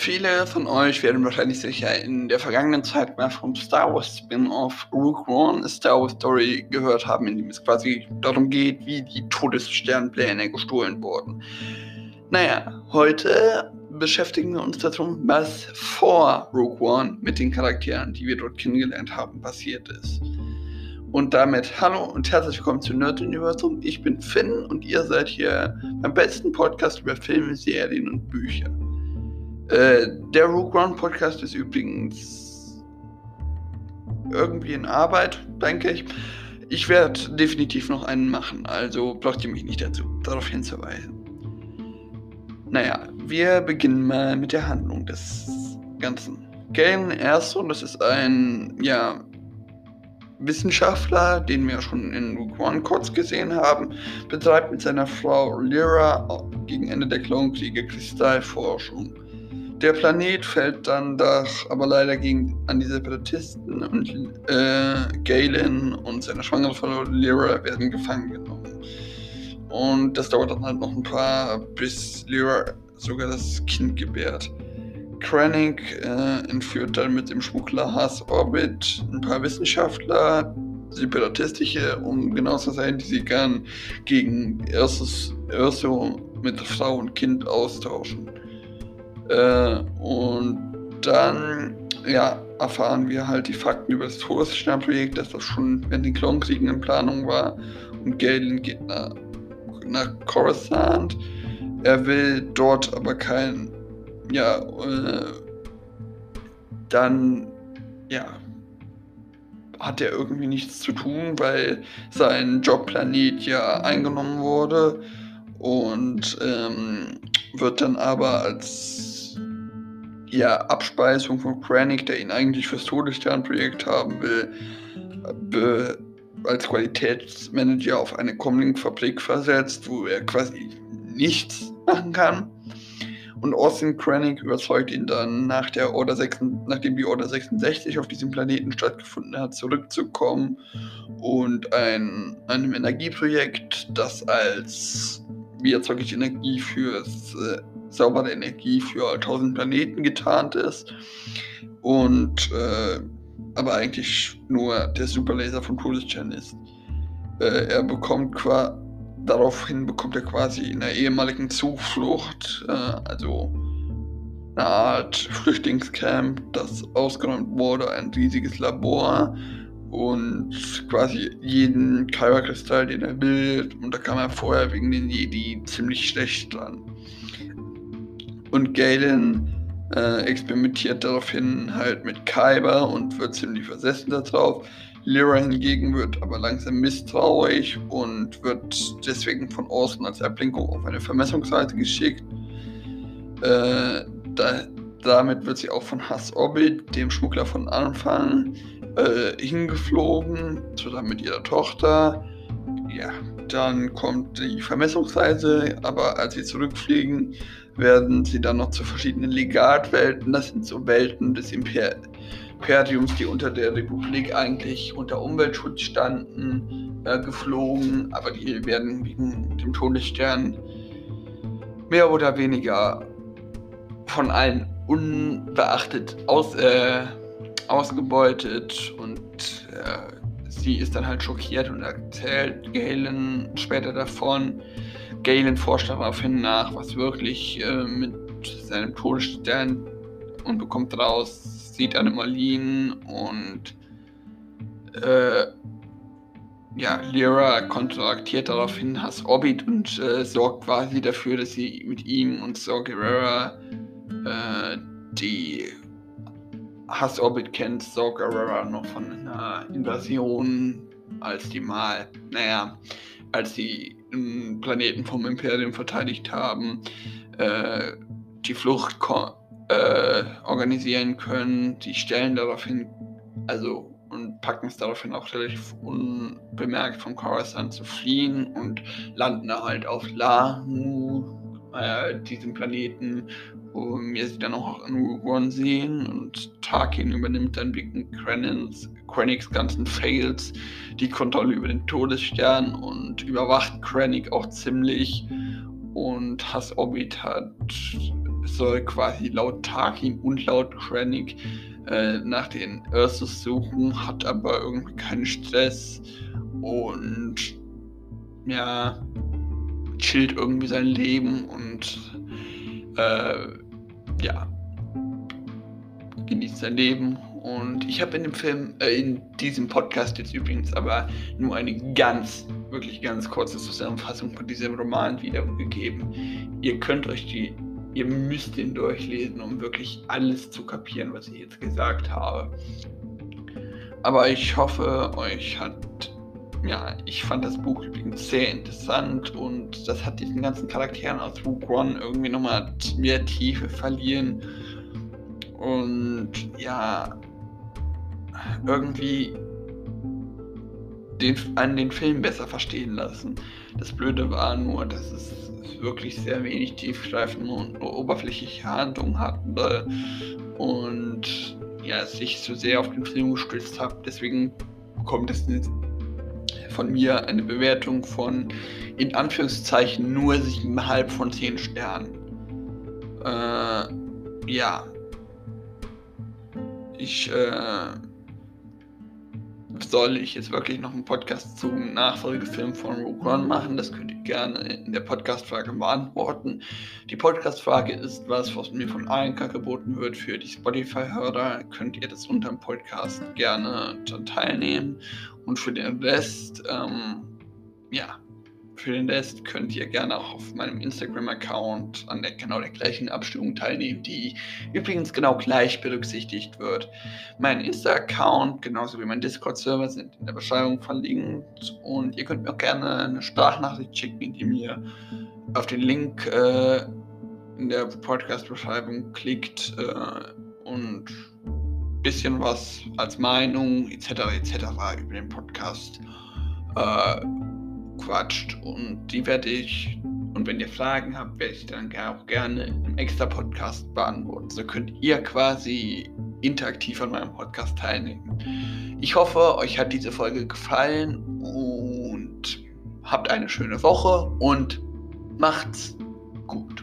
Viele von euch werden wahrscheinlich sicher in der vergangenen Zeit mal vom Star Wars Spin-off Rook One Star Wars Story gehört haben, in dem es quasi darum geht, wie die Todessternpläne gestohlen wurden. Naja, heute beschäftigen wir uns darum, was vor Rook One mit den Charakteren, die wir dort kennengelernt haben, passiert ist. Und damit hallo und herzlich willkommen zu Nerd Universum. Ich bin Finn und ihr seid hier beim besten Podcast über Filme, Serien und Bücher. Äh, der Rogue One Podcast ist übrigens irgendwie in Arbeit, denke ich. Ich werde definitiv noch einen machen, also braucht ihr mich nicht dazu, darauf hinzuweisen. Naja, wir beginnen mal mit der Handlung des Ganzen. Galen Erson, das ist ein, ja, Wissenschaftler, den wir schon in Rogue One kurz gesehen haben, betreibt mit seiner Frau Lyra gegen Ende der Klonkriege Kristallforschung. Der Planet fällt dann doch aber leider gegen an die Separatisten und äh, Galen und seine schwangere Frau Lyra werden gefangen genommen. Und das dauert dann halt noch ein paar, bis Lyra sogar das Kind gebärt. Krennic äh, entführt dann mit dem Schmuggler Haas Orbit ein paar Wissenschaftler, separatistische, um genau zu sein, die sie gern gegen Erso mit Frau und Kind austauschen. Äh, und dann ja, erfahren wir halt die Fakten über das Todessternprojekt, dass das schon während den Klonkriegen in Planung war. Und Galen geht nach, nach Coruscant. Er will dort aber kein, ja, äh, dann, ja, hat er irgendwie nichts zu tun, weil sein Jobplanet ja eingenommen wurde und ähm, wird dann aber als ja, Abspeisung von Kranich, der ihn eigentlich fürs Todessternprojekt haben will, als Qualitätsmanager auf eine Comlink-Fabrik versetzt, wo er quasi nichts machen kann. Und Austin Krennic überzeugt ihn dann, nach der Order 6, nachdem die Order 66 auf diesem Planeten stattgefunden hat, zurückzukommen und ein, einem Energieprojekt, das als wie erzeuge ich Energie fürs äh, saubere Energie für 1000 Planeten getarnt ist. Und äh, aber eigentlich nur der Superlaser von Todesstern ist. Äh, er bekommt quasi daraufhin bekommt er quasi in der ehemaligen Zuflucht, äh, also eine Art Flüchtlingscamp, das ausgeräumt wurde, ein riesiges Labor und quasi jeden Kyberkristall, den er will, und da kam er vorher wegen den Jedi ziemlich schlecht dran. Und Galen äh, experimentiert daraufhin halt mit Kyber und wird ziemlich versessen darauf. Lyra hingegen wird aber langsam misstrauisch und wird deswegen von Orson als Ablenkung auf eine Vermessungsseite geschickt. Äh, da, damit wird sie auch von Hass Orbit, dem Schmuggler von Anfang, äh, hingeflogen, zusammen mit ihrer Tochter. Ja, dann kommt die Vermessungsreise, aber als sie zurückfliegen, werden sie dann noch zu verschiedenen Legatwelten, das sind so Welten des Imper Imperiums, die unter der Republik eigentlich unter Umweltschutz standen, äh, geflogen, aber die werden wegen dem Todesstern mehr oder weniger von allen unbeachtet aus, äh, ausgebeutet und äh, sie ist dann halt schockiert und erzählt Galen später davon. Galen forscht daraufhin nach, was wirklich äh, mit seinem Todesstern und bekommt raus, sieht Marlene und äh, ja, Lyra kontraktiert daraufhin Hass Orbit und äh, sorgt quasi dafür, dass sie mit ihm und Saw Gerrera äh, die Hass Orbit kennt Saw Gerrera noch von einer Invasion, als die mal, naja, als die einen Planeten vom Imperium verteidigt haben, äh, die Flucht äh, organisieren können. Die stellen daraufhin, also und packen es daraufhin auch relativ unbemerkt von Coruscant zu fliehen und landen halt auf Lahu, äh, diesem Planeten, wir sie dann auch in Rogue One sehen und Tarkin übernimmt dann wegen Krennics ganzen Fails die Kontrolle über den Todesstern und überwacht Krennic auch ziemlich. Und Hass Orbit hat soll quasi laut Tarkin und laut Krennic äh, nach den Ursus suchen, hat aber irgendwie keinen Stress und ja, chillt irgendwie sein Leben und äh, ja, genießt sein Leben. Und ich habe in dem Film, äh, in diesem Podcast jetzt übrigens aber nur eine ganz, wirklich ganz kurze Zusammenfassung von diesem Roman wiedergegeben. Ihr könnt euch die, ihr müsst den durchlesen, um wirklich alles zu kapieren, was ich jetzt gesagt habe. Aber ich hoffe, euch hat ja, ich fand das Buch übrigens sehr interessant und das hat diesen ganzen Charakteren aus Rogue One irgendwie nochmal mehr Tiefe verlieren und ja, irgendwie den, an den Film besser verstehen lassen. Das Blöde war nur, dass es wirklich sehr wenig tiefgreifende und oberflächliche Handlung hatte und ja, sich zu sehr auf den Film gestützt habe. Deswegen kommt es von mir eine Bewertung von in Anführungszeichen nur 7,5 von 10 Sternen. Äh, ja. Ich, äh, soll ich jetzt wirklich noch einen Podcast zum Nachfolgefilm von Rogue One machen? Das könnt ihr gerne in der Podcast-Frage beantworten. Die Podcast-Frage ist was, was mir von Anker geboten wird für die Spotify-Hörer. Könnt ihr das unter dem Podcast gerne teilnehmen. Und für den Rest, ähm, ja, für den Rest könnt ihr gerne auch auf meinem Instagram-Account an der genau der gleichen Abstimmung teilnehmen, die übrigens genau gleich berücksichtigt wird. Mein Insta-Account genauso wie mein Discord-Server sind in der Beschreibung verlinkt und ihr könnt mir auch gerne eine Sprachnachricht schicken, indem ihr auf den Link äh, in der Podcast-Beschreibung klickt äh, und ein bisschen was als Meinung etc. etc. über den Podcast äh, quatscht und die werde ich, und wenn ihr Fragen habt, werde ich dann auch gerne im extra Podcast beantworten. So könnt ihr quasi interaktiv an meinem Podcast teilnehmen. Ich hoffe, euch hat diese Folge gefallen und habt eine schöne Woche und macht's gut.